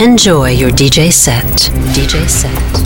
Enjoy your DJ set. DJ set.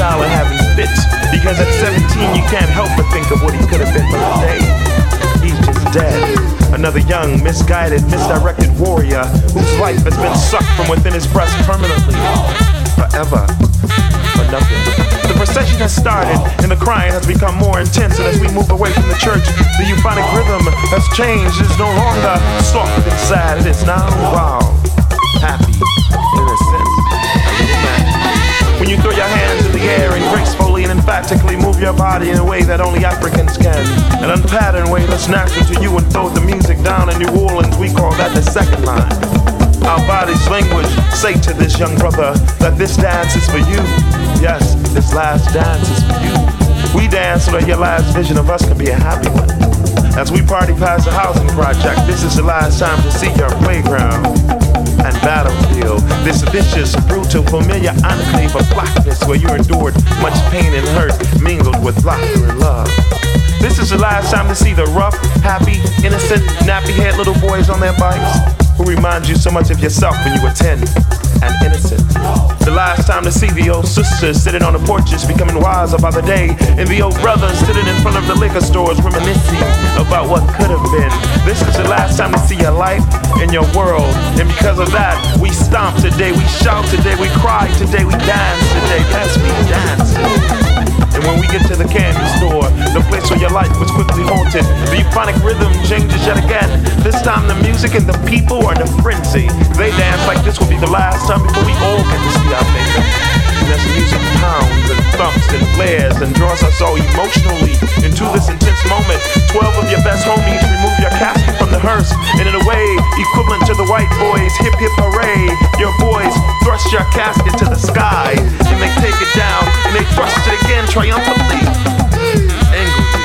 Child are having fits because at 17 you can't help but think of what he could have been for the day. He's just dead. Another young, misguided, misdirected warrior whose life has been sucked from within his breast permanently. Forever. For nothing. The procession has started and the crying has become more intense. And as we move away from the church, the euphonic rhythm has changed. It is no longer soft and sad. It is now wild, the air and gracefully and emphatically move your body in a way that only Africans can, an unpatterned way that's natural to you and throw the music down in New Orleans, we call that the second line. Our body's language say to this young brother that this dance is for you. Yes, this last dance is for you. We dance so that your last vision of us can be a happy one. As we party past the housing project, this is the last time to see your playground battlefield. This vicious, brutal, familiar enclave of blackness where you endured much pain and hurt, mingled with laughter and love. This is the last time to see the rough, happy, innocent, nappy-haired little boys on their bikes who remind you so much of yourself when you were 10 and innocent. The last time to see the old sisters sitting on the porches becoming wiser by the day, and the old brothers sitting in front of the liquor stores reminiscing about what could have been. This is the last time to see your life and your world, and because of that, we stomp today, we shout today, we cry today, we dance today. Let's be dancing. And when we get to the candy store, the place where your life was quickly haunted, the euphonic rhythm changes yet again. This time the music and the people are in a frenzy. They dance like this will be the last time before we all get to see our maker. And the music pounds and thumps and flares and draws us all emotionally into this intense moment, 12 of your best homies remove your casket from the hearse, and in a way equivalent to the white boys' hip hip hooray, your boys thrust your casket to the sky, and they take it down, and they thrust it again triumphantly, angrily,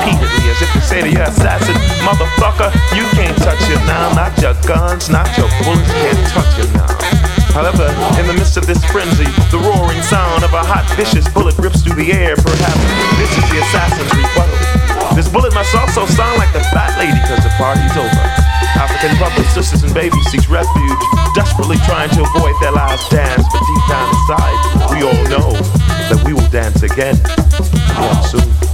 repeatedly, if to say to your assassin, motherfucker, you can't touch it now, not your guns, not your bullets can't touch it now. However, in the midst of this frenzy, the roaring sound of a hot, vicious bullet rips through the air. Perhaps this is the assassin's rebuttal. This bullet must also sound like the fat lady because the party's over. African brothers, sisters, and babies seek refuge, desperately trying to avoid their last dance. But deep down inside, we all know that we will dance again, again soon.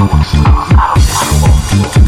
I'm gonna go